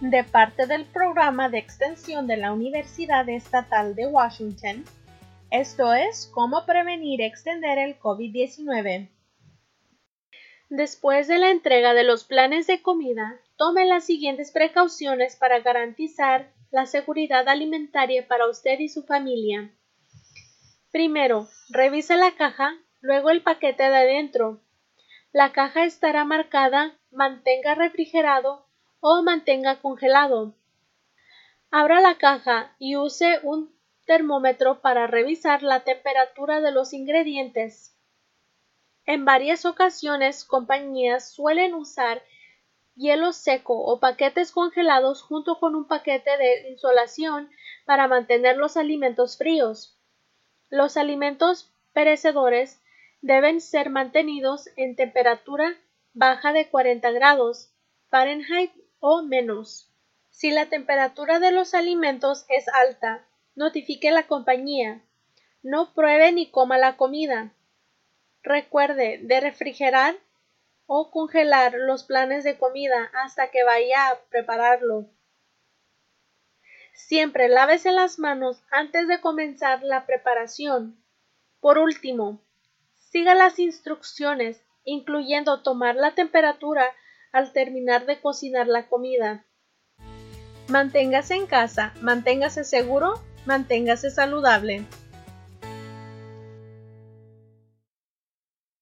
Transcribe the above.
de parte del programa de extensión de la Universidad Estatal de Washington. Esto es cómo prevenir y extender el COVID-19. Después de la entrega de los planes de comida, tome las siguientes precauciones para garantizar la seguridad alimentaria para usted y su familia. Primero, revise la caja, luego el paquete de adentro. La caja estará marcada mantenga refrigerado o mantenga congelado. Abra la caja y use un termómetro para revisar la temperatura de los ingredientes. En varias ocasiones compañías suelen usar hielo seco o paquetes congelados junto con un paquete de insolación para mantener los alimentos fríos. Los alimentos perecedores deben ser mantenidos en temperatura baja de 40 grados Fahrenheit o menos. Si la temperatura de los alimentos es alta, notifique la compañía. No pruebe ni coma la comida. Recuerde de refrigerar o congelar los planes de comida hasta que vaya a prepararlo. Siempre lávese las manos antes de comenzar la preparación. Por último, siga las instrucciones, incluyendo tomar la temperatura al terminar de cocinar la comida. Manténgase en casa, manténgase seguro, manténgase saludable.